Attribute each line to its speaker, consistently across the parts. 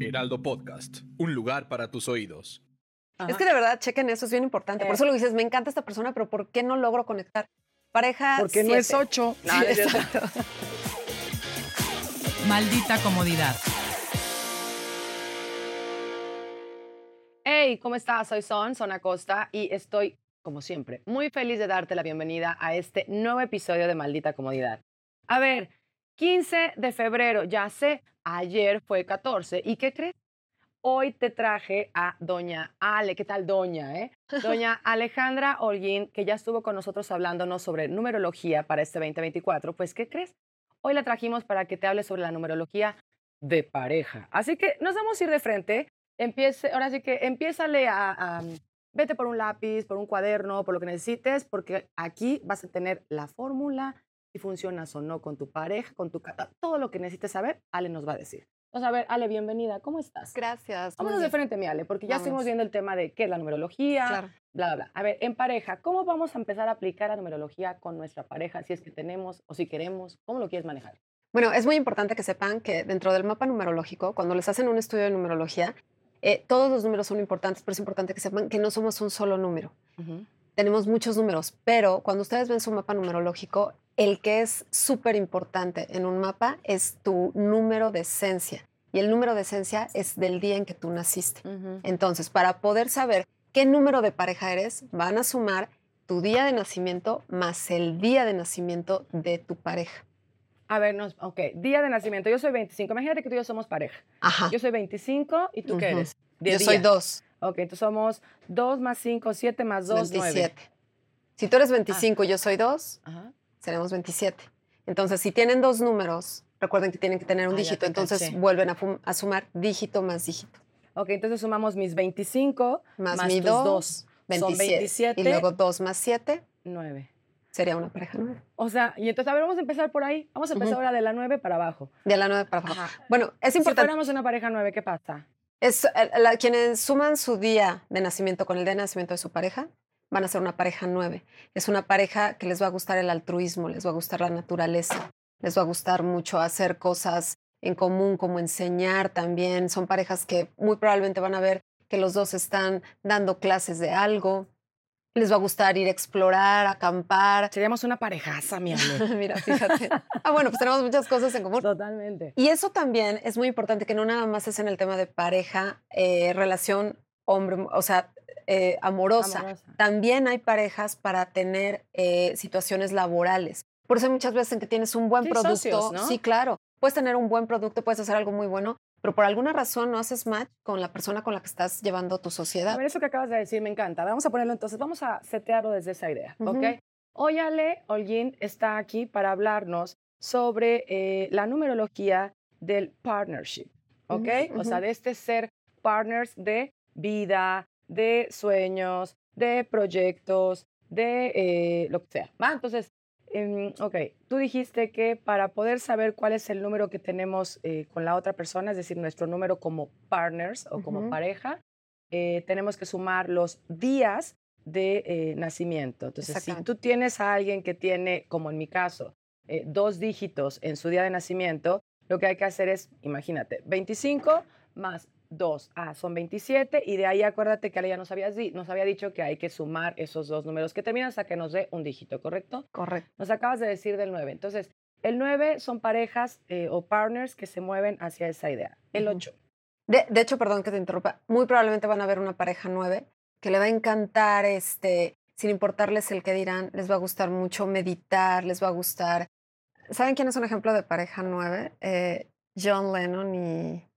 Speaker 1: Heraldo Podcast, un lugar para tus oídos.
Speaker 2: Es que de verdad, chequen eso, es bien importante. Por
Speaker 3: Eh.
Speaker 2: eso lo dices, me encanta esta persona, pero ¿por qué no logro conectar? Pareja.
Speaker 3: Porque no es ocho.
Speaker 2: Sí, exacto.
Speaker 4: Maldita comodidad.
Speaker 3: Hey, ¿cómo estás? Soy Son, Son Acosta, y estoy, como siempre, muy feliz de darte la bienvenida a este nuevo episodio de Maldita Comodidad. A ver, 15 de febrero, ya sé, ayer fue 14, ¿y qué crees? Hoy te traje a doña Ale, ¿qué tal doña, eh? Doña Alejandra Holguín, que ya estuvo con nosotros hablándonos sobre numerología para este 2024, pues ¿qué crees? Hoy la trajimos para que te hable sobre la numerología de pareja. Así que nos vamos a ir de frente. Empiece, ahora sí que empiézale a, a- vete por un lápiz, por un cuaderno, por lo que necesites, porque aquí vas a tener la fórmula, si funcionas o no con tu pareja, con tu casa, todo lo que necesites saber, Ale nos va a decir. Entonces, a ver, Ale, bienvenida, ¿cómo estás?
Speaker 2: Gracias.
Speaker 3: Vámonos de frente, mi Ale, porque ya
Speaker 2: Vámonos.
Speaker 3: estuvimos viendo el tema de qué es la numerología,
Speaker 2: Claro.
Speaker 3: bla, bla, bla. A ver, en pareja, ¿cómo vamos a empezar a aplicar la numerología con nuestra pareja, si es que tenemos o si queremos? ¿Cómo lo quieres manejar?
Speaker 2: Bueno, es muy importante que sepan que dentro del mapa numerológico, cuando les hacen un estudio de numerología, eh, todos los números son importantes, pero es importante que sepan que no somos un solo número. Tenemos muchos números, pero cuando ustedes ven su mapa numerológico, el que es súper importante en un mapa es tu número de esencia. Y el número de esencia es del día en que tú naciste. Entonces, para poder saber qué número de pareja eres, van a sumar tu día de nacimiento más el día de nacimiento de tu pareja.
Speaker 3: A ver, nos, ok, día de nacimiento. Yo soy 25. Imagínate que tú y yo somos pareja.
Speaker 2: Ajá.
Speaker 3: Yo soy 25 y tú qué
Speaker 2: Ujú.
Speaker 3: eres? De
Speaker 2: Yo soy
Speaker 3: día.
Speaker 2: dos.
Speaker 3: Ok, entonces somos 2 más 5, 7 más 2, 9.
Speaker 2: 27. Si tú eres 25 y yo soy 2,
Speaker 3: Ajá.
Speaker 2: Seremos 27. Entonces, si tienen dos números, recuerden que tienen que tener un
Speaker 3: Ah,
Speaker 2: dígito, entonces
Speaker 3: caché.
Speaker 2: vuelven a, a sumar dígito más dígito.
Speaker 3: Ok, entonces sumamos mis 25
Speaker 2: Más,
Speaker 3: más,
Speaker 2: mi
Speaker 3: tus
Speaker 2: 2,
Speaker 3: 2.
Speaker 2: 27.
Speaker 3: Son 27.
Speaker 2: Y luego 2 más 7
Speaker 3: 9.
Speaker 2: sería una pareja nueve.
Speaker 3: O sea, y entonces, a ver, vamos a empezar por ahí. Vamos a empezar
Speaker 2: Ujú.
Speaker 3: ahora de la 9 para abajo.
Speaker 2: De la 9 para abajo.
Speaker 3: Ajá.
Speaker 2: Bueno, es
Speaker 3: Si
Speaker 2: importante.
Speaker 3: fuéramos una pareja 9, ¿qué pasa?
Speaker 2: Es, eh, la- quienes suman su día de nacimiento con el día de nacimiento de su pareja van a ser una pareja nueve. Es una pareja que les va a gustar el altruismo, les va a gustar la naturaleza, les va a gustar mucho hacer cosas en común, como enseñar también. Son parejas que muy probablemente van a ver que los dos están dando clases de algo. Les va a gustar ir a explorar, acampar.
Speaker 3: Seríamos una parejaza, mi amor.
Speaker 2: Mira, fíjate. Ah, bueno, pues tenemos muchas cosas en común.
Speaker 3: Totalmente.
Speaker 2: Y eso también es muy importante, que no nada más es en el tema de pareja, eh, relación hombre, o sea, eh, amorosa.
Speaker 3: Amorosa.
Speaker 2: También hay parejas para tener eh, situaciones laborales. Por eso muchas veces en que tienes un buen
Speaker 3: Sí,
Speaker 2: producto.
Speaker 3: socios, ¿no?
Speaker 2: Sí, claro. Puedes tener un buen producto, puedes hacer algo muy bueno, pero por alguna razón no haces match con la persona con la que estás llevando tu
Speaker 3: A
Speaker 2: sociedad.
Speaker 3: ver, eso que acabas de decir me encanta. Vamos a ponerlo entonces, vamos a setearlo desde esa idea. ¿ok? Hoy Ale Holguín está aquí para hablarnos sobre eh, la numerología del partnership, ¿ok?
Speaker 2: Ujú,
Speaker 3: O sea, de este ser partners de vida, de sueños, de proyectos, de eh, lo que sea, ¿va? Entonces, em, ok, tú dijiste que para poder saber cuál es el número que tenemos eh, con la otra persona, es decir, nuestro número como partners o como pareja, eh, tenemos que sumar los días de eh, nacimiento. Entonces, si tú tienes a alguien que tiene, como en mi caso, eh, dos dígitos en su día de nacimiento, lo que hay que hacer es, imagínate, 25 más 2, ah, son 27, y de ahí acuérdate que Ale ya nos, habías di- nos había dicho que hay que sumar esos dos números que terminan hasta que nos dé un dígito, ¿correcto?
Speaker 2: Correcto.
Speaker 3: Nos acabas de decir del 9. Entonces, el 9 son parejas eh, o partners que se mueven hacia esa idea. El
Speaker 2: Ujú.
Speaker 3: 8.
Speaker 2: De, de hecho, perdón que te interrumpa, muy probablemente van a ver una pareja nueve que le va a encantar, este, sin importarles el que dirán, les va a gustar mucho meditar, les va a gustar. ¿Saben quién es un ejemplo de pareja nueve? Eh, John Lennon y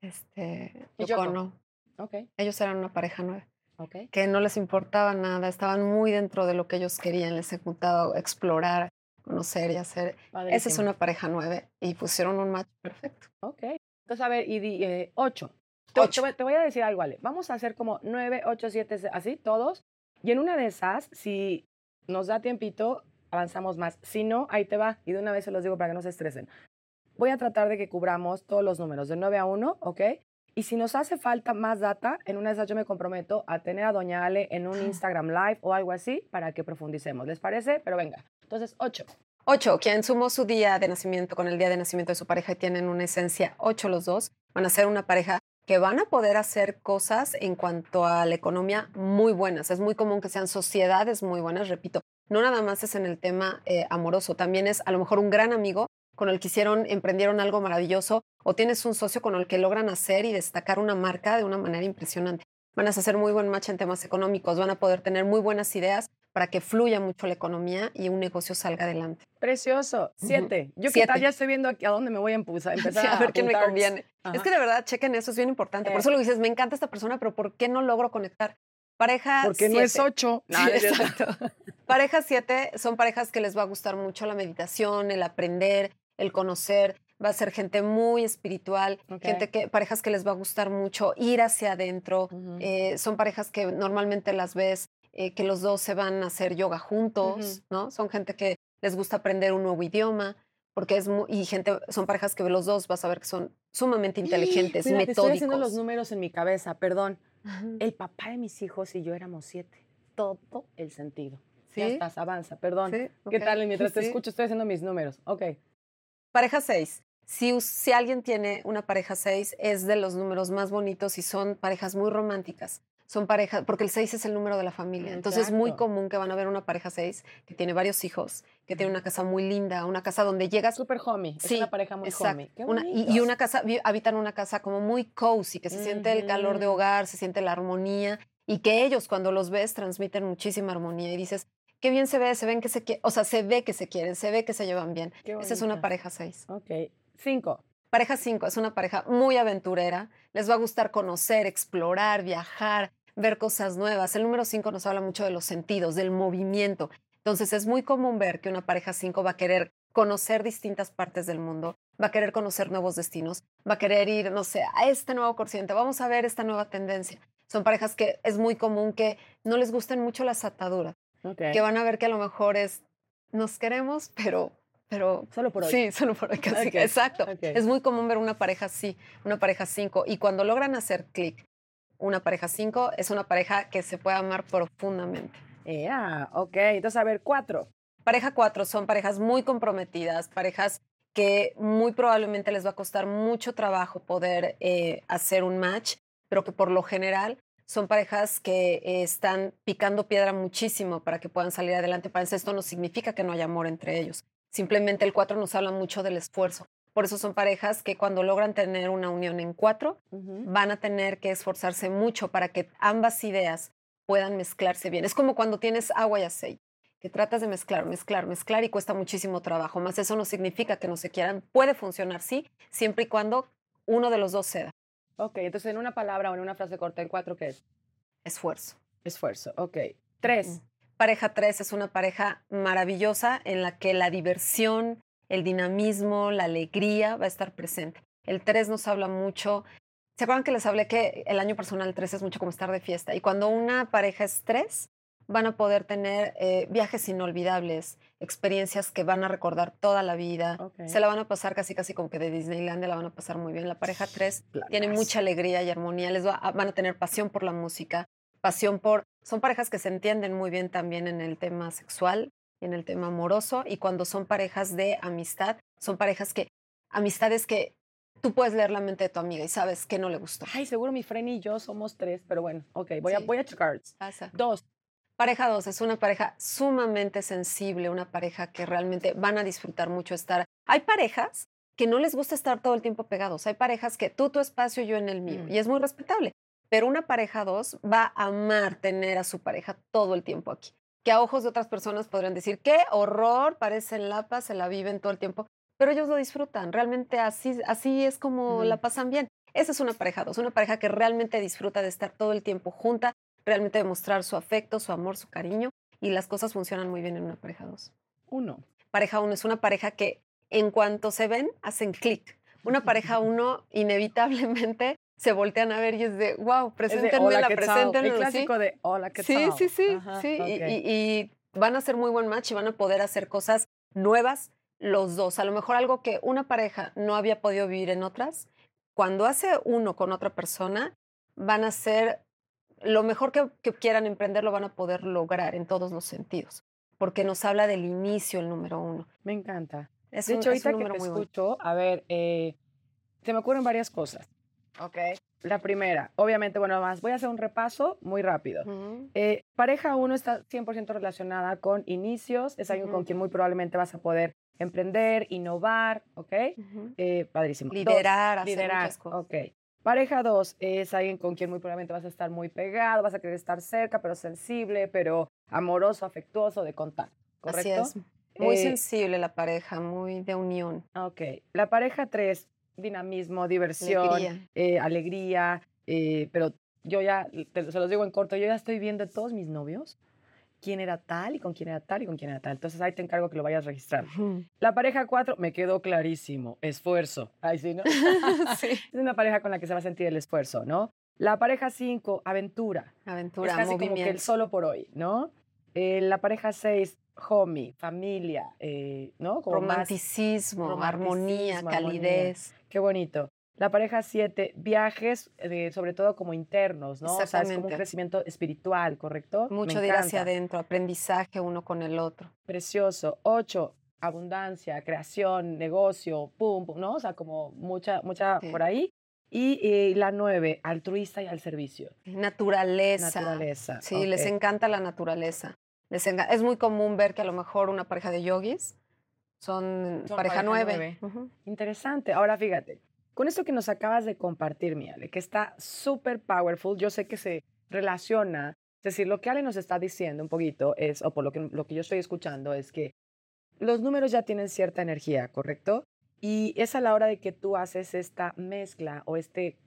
Speaker 2: este,
Speaker 3: Y
Speaker 2: Yoko
Speaker 3: Yoko.
Speaker 2: Ono.
Speaker 3: Ok,
Speaker 2: Ellos eran una pareja nueve,
Speaker 3: ok.
Speaker 2: que no les importaba nada, estaban muy dentro de lo que ellos querían, les encantaba explorar, conocer y hacer. Esa es
Speaker 3: Padrísimo.
Speaker 2: una pareja nueve y pusieron un match perfecto.
Speaker 3: Ok. Entonces, a ver, y di, eh, 8. Te,
Speaker 2: Ocho.
Speaker 3: te voy- te voy a decir algo, Ale. Vamos a hacer como 9, 8, 7, así, todos. Y en una de esas, si nos da tiempito, avanzamos más. Si no, ahí te va. Y de una vez se los digo para que no se estresen. Voy a tratar de que cubramos todos los números de 9 a 1, ¿ok? Y si nos hace falta más data, en una de esas yo me comprometo a tener a Doña Ale en un Instagram Live o algo así para que profundicemos. ¿Les parece? Pero venga. Entonces, 8.
Speaker 2: Ocho, quien sumó su día de nacimiento con el día de nacimiento de su pareja y tienen una esencia ocho los dos, van a ser una pareja que van a poder hacer cosas en cuanto a la economía muy buenas. Es muy común que sean sociedades muy buenas, repito. No nada más es en el tema eh, amoroso, también es a lo mejor un gran amigo con el que hicieron, emprendieron algo maravilloso, o tienes un socio con el que logran hacer y destacar una marca de una manera impresionante. Van a hacer muy buen match en temas económicos, van a poder tener muy buenas ideas para que fluya mucho la economía y un negocio salga adelante.
Speaker 3: Precioso. Siete. Yo qué tal ya estoy viendo aquí a dónde me voy a empezar, empezar
Speaker 2: a, ver qué me conviene. Es que de verdad, chequen eso, es bien importante. Por eso lo dices, me encanta esta persona, pero ¿por qué no logro conectar? Pareja
Speaker 3: Porque no es ocho.
Speaker 2: exacto. Pareja siete son parejas que les va a gustar mucho la meditación, el aprender, el conocer, va a ser gente muy espiritual, gente que, parejas que les va a gustar mucho ir hacia adentro, eh, son parejas que normalmente las ves eh, que los dos se van a hacer yoga juntos, ¿no? Son gente que les gusta aprender un nuevo idioma, porque es muy, y gente, son parejas que los dos vas a ver que son sumamente inteligentes,
Speaker 3: Mira,
Speaker 2: metódicos. Estoy
Speaker 3: haciendo los números en mi cabeza, perdón. El papá de mis hijos y yo éramos siete. Todo el sentido. ¿Sí? Ya estás, avanza, perdón. ¿Qué tal? Mientras te escucho, estoy haciendo mis números. Ok.
Speaker 2: Pareja 6. Si, si alguien tiene una pareja 6, es de los números más bonitos y son parejas muy románticas. Son parejas, porque el 6 es el número de la familia. Entonces es muy común que van a ver una pareja 6 que tiene varios hijos, que tiene una casa muy linda, una casa donde llegas.
Speaker 3: Súper homie. Sí, es una pareja muy exacto.
Speaker 2: Una, y, y, una casa, habitan una casa como muy cozy, que se siente el calor de hogar, se siente la armonía y que ellos cuando los ves transmiten muchísima armonía y dices, qué bien se ve, se ven que se o sea, se ve que se quieren, se ve que se llevan bien. Esa es una pareja seis.
Speaker 3: Ok. Cinco.
Speaker 2: Pareja cinco es una pareja muy aventurera. Les va a gustar conocer, explorar, viajar, ver cosas nuevas. El número cinco nos habla mucho de los sentidos, del movimiento. Entonces es muy común ver que una pareja cinco va a querer conocer distintas partes del mundo, va a querer conocer nuevos destinos, va a querer ir, no sé, a este nuevo corriente, vamos a ver esta nueva tendencia. Son parejas que es muy común que no les gusten mucho las ataduras que van a ver que a lo mejor es, nos queremos, pero... Pero,
Speaker 3: solo por hoy.
Speaker 2: Sí, solo por hoy. Casi, Exacto. Es muy común ver una pareja así, una pareja cinco. Y cuando logran hacer clic, una pareja cinco es una pareja que se puede amar profundamente.
Speaker 3: Yeah, ok. Entonces, a ver, cuatro.
Speaker 2: Pareja cuatro son parejas muy comprometidas, parejas que muy probablemente les va a costar mucho trabajo poder eh, hacer un match, pero que por lo general son parejas que eh, están picando piedra muchísimo para que puedan salir adelante. Para esto no significa que no haya amor entre ellos. Simplemente el cuatro nos habla mucho del esfuerzo. Por eso son parejas que cuando logran tener una unión en cuatro, van a tener que esforzarse mucho para que ambas ideas puedan mezclarse bien. Es como cuando tienes agua y aceite, que tratas de mezclar, mezclar, mezclar y cuesta muchísimo trabajo. Más eso no significa que no se quieran. Puede funcionar, sí, siempre y cuando uno de los dos ceda.
Speaker 3: Ok, entonces en una palabra o en una frase corta, ¿el cuatro qué es?
Speaker 2: Esfuerzo.
Speaker 3: Esfuerzo, ok. Tres.
Speaker 2: Pareja tres es una pareja maravillosa en la que la diversión, el dinamismo, la alegría va a estar presente. El tres nos habla mucho. ¿Se acuerdan que les hablé que el año personal tres es mucho como estar de fiesta? Y cuando una pareja es tres, van a poder tener eh, viajes inolvidables, experiencias que van a recordar toda la vida. Se la van a pasar casi, casi como que de Disneyland, la van a pasar muy bien. La pareja 3 tiene mucha alegría y armonía, les van a tener pasión por la música, pasión por... Son parejas que se entienden muy bien también en el tema sexual y en el tema amoroso. Y cuando son parejas de amistad, son parejas que... Amistades que tú puedes leer la mente de tu amiga y sabes que no le gustó.
Speaker 3: Ay, seguro mi friend y yo somos tres, pero bueno, ok, voy, a, voy a checar. Dos,
Speaker 2: Pareja 2 es una pareja sumamente sensible, una pareja que realmente van a disfrutar mucho estar. Hay parejas que no les gusta estar todo el tiempo pegados. Hay parejas que tú tu espacio, yo en el mío. Mm. Y es muy respetable. Pero una pareja 2 va a amar tener a su pareja todo el tiempo aquí. Que a ojos de otras personas podrían decir, qué horror, parecen lapas, se la viven todo el tiempo. Pero ellos lo disfrutan. Realmente así, así es como la pasan bien. Esa es una pareja 2, una pareja que realmente disfruta de estar todo el tiempo junta, realmente demostrar su afecto, su amor, su cariño y las cosas funcionan muy bien en una pareja dos.
Speaker 3: Uno.
Speaker 2: Pareja uno es una pareja que en cuanto se ven hacen clic. Una pareja uno inevitablemente se voltean a ver y es de, wow, preséntenme la, preséntenme.
Speaker 3: El clásico de, hola, ¿qué
Speaker 2: sí,
Speaker 3: tal?
Speaker 2: Sí, sí, sí. Y, y, van a ser muy buen match y van a poder hacer cosas nuevas los dos. A lo mejor algo que una pareja no había podido vivir en otras, cuando hace uno con otra persona, van a ser lo mejor que, quieran emprender lo van a poder lograr en todos los sentidos. porque nos habla del inicio el número uno.
Speaker 3: Me encanta.
Speaker 2: Es
Speaker 3: de
Speaker 2: un,
Speaker 3: hecho,
Speaker 2: es
Speaker 3: ahorita que te
Speaker 2: bueno.
Speaker 3: escucho, a ver, eh, se me ocurren varias cosas. Ok. La primera, obviamente, bueno, más, voy a hacer un repaso muy rápido. Eh, pareja 1 está 100% relacionada con inicios, es alguien con quien muy probablemente vas a poder emprender, innovar, ¿ok? Eh, padrísimo. Dos,
Speaker 2: Liderar, hacer
Speaker 3: liderar,
Speaker 2: muchas cosas.
Speaker 3: ok. Pareja 2 es alguien con quien muy probablemente vas a estar muy pegado, vas a querer estar cerca, pero sensible, pero amoroso, afectuoso, de contacto, ¿correcto?
Speaker 2: Así es. Muy
Speaker 3: Eh,
Speaker 2: sensible la pareja, muy de unión.
Speaker 3: Ok. La pareja 3, dinamismo, diversión,
Speaker 2: Alegría.
Speaker 3: eh, alegría, eh, pero yo ya, te- se los digo en corto, yo ya estoy viendo de todos mis novios quién era tal y con quién era tal y con quién era tal. Entonces ahí te encargo que lo vayas registrando. La pareja 4, me quedó clarísimo, esfuerzo. Ay, sí, ¿no?
Speaker 2: sí.
Speaker 3: Es una pareja con la que se va a sentir el esfuerzo, ¿no? La pareja 5, aventura.
Speaker 2: Aventura,
Speaker 3: es casi como que el solo por hoy, ¿no? Eh, la pareja 6, homie, familia, eh, ¿no? Como más-
Speaker 2: romanticismo, armonía,
Speaker 3: romanticismo, armonía.
Speaker 2: calidez.
Speaker 3: Qué bonito. La pareja 7, viajes, eh, sobre todo como internos, ¿no? O sea, es como un crecimiento espiritual, ¿correcto?
Speaker 2: Mucho de ir hacia
Speaker 3: encanta.
Speaker 2: adentro, aprendizaje uno con el otro.
Speaker 3: Precioso. 8, abundancia, creación, negocio, pum, pum, ¿no? O sea, como mucha, mucha
Speaker 2: Sí.
Speaker 3: por ahí. Y eh, la 9, altruista y al servicio.
Speaker 2: Naturaleza.
Speaker 3: Naturaleza.
Speaker 2: Sí, les encanta la naturaleza. Les enga- Es muy común ver que a lo mejor una pareja de yogis son,
Speaker 3: Son
Speaker 2: pareja
Speaker 3: pareja
Speaker 2: nueve.
Speaker 3: nueve. Interesante. Ahora fíjate, con esto que nos acabas de compartir, mi Ale, que está súper powerful, yo sé que se relaciona, es decir, lo que Ale nos está diciendo un poquito es, o por lo que, lo que yo estoy escuchando, es que los números ya tienen cierta energía, ¿correcto? Y es a la hora de que tú haces esta mezcla o este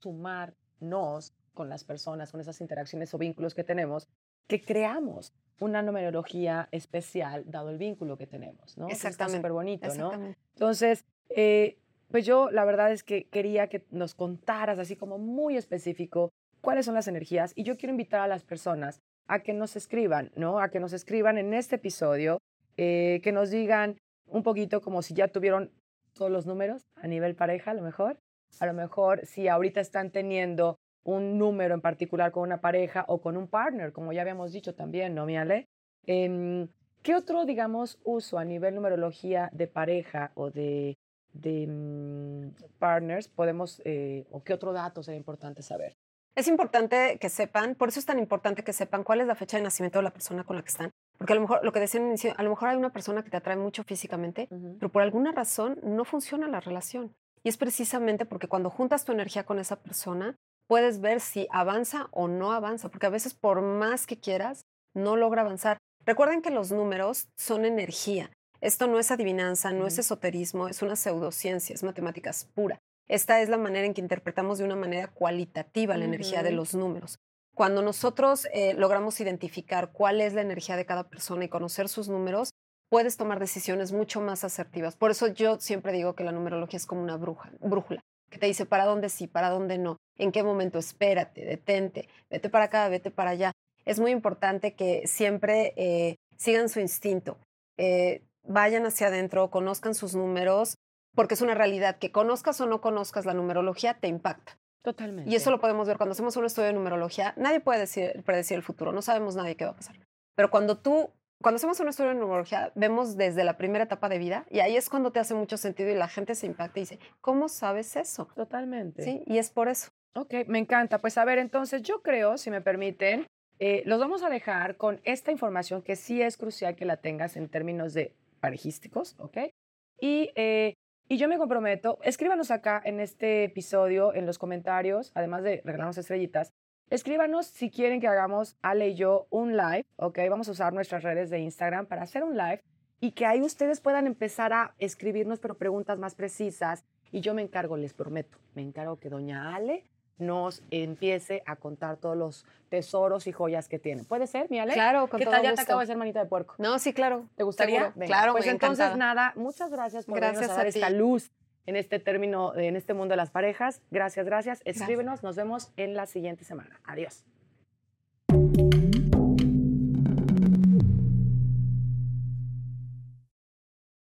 Speaker 3: sumarnos con las personas, con esas interacciones o vínculos que tenemos, que creamos una numerología especial dado el vínculo que tenemos, ¿no?
Speaker 2: Exactamente,
Speaker 3: súper bonito, ¿no?
Speaker 2: Exactamente.
Speaker 3: Entonces, eh, pues yo la verdad es que quería que nos contaras así como muy específico cuáles son las energías y yo quiero invitar a las personas a que nos escriban, ¿no? A que nos escriban en este episodio, eh, que nos digan un poquito como si ya tuvieron todos los números a nivel pareja, a lo mejor. A lo mejor si ahorita están teniendo un número en particular con una pareja o con un partner, como ya habíamos dicho también, ¿no, Miale? Em, ¿Qué otro, digamos, uso a nivel numerología de pareja o de, de mm, partners podemos, eh, o qué otro dato sería importante saber?
Speaker 2: Es importante que sepan, por eso es tan importante que sepan cuál es la fecha de nacimiento de la persona con la que están. Porque a lo mejor, lo que decían, a lo mejor hay una persona que te atrae mucho físicamente, pero por alguna razón no funciona la relación. Y es precisamente porque cuando juntas tu energía con esa persona, puedes ver si avanza o no avanza, porque a veces por más que quieras, no logra avanzar. Recuerden que los números son energía. Esto no es adivinanza, no es esoterismo, es una pseudociencia, es matemáticas pura. Esta es la manera en que interpretamos de una manera cualitativa la energía de los números. Cuando nosotros eh, logramos identificar cuál es la energía de cada persona y conocer sus números, puedes tomar decisiones mucho más asertivas. Por eso yo siempre digo que la numerología es como una bruja, brújula, que te dice para dónde sí, para dónde no, en qué momento espérate, detente, vete para acá, vete para allá. Es muy importante que siempre eh, sigan su instinto, eh, vayan hacia adentro, conozcan sus números, porque es una realidad que conozcas o no conozcas la numerología te impacta.
Speaker 3: Totalmente.
Speaker 2: Y eso lo podemos ver cuando hacemos un estudio de numerología. Nadie puede decir- predecir el futuro, no sabemos nadie qué va a pasar. Pero cuando tú, cuando hacemos un estudio de numerología, vemos desde la primera etapa de vida y ahí es cuando te hace mucho sentido y la gente se impacta y dice, ¿cómo sabes eso?
Speaker 3: Totalmente.
Speaker 2: Sí, y es por eso.
Speaker 3: Ok, me encanta. Pues a ver, entonces yo creo, si me permiten, eh, los vamos a dejar con esta información que sí es crucial que la tengas en términos de parejísticos, ¿ok? Y, eh, y yo me comprometo, escríbanos acá en este episodio, en los comentarios, además de regalarnos estrellitas, escríbanos si quieren que hagamos, Ale y yo, un live, ¿ok? Vamos a usar nuestras redes de Instagram para hacer un live y que ahí ustedes puedan empezar a escribirnos, pero preguntas más precisas. Y yo me encargo, les prometo, me encargo que doña Ale nos empiece a contar todos los tesoros y joyas que tiene. ¿Puede ser, mi Ale?
Speaker 2: Claro, con
Speaker 3: ¿Qué
Speaker 2: todo
Speaker 3: tal? Ya te
Speaker 2: gusto.
Speaker 3: acabo de ser manita de puerco.
Speaker 2: No, sí, claro.
Speaker 3: ¿Te gustaría? Venga,
Speaker 2: Claro,
Speaker 3: pues entonces
Speaker 2: encantada.
Speaker 3: nada, muchas gracias por
Speaker 2: Gracias
Speaker 3: venirnos a dar
Speaker 2: a
Speaker 3: esta luz en este término, en este mundo de las parejas. Gracias, gracias. Escríbenos, nos vemos en la siguiente semana. Adiós.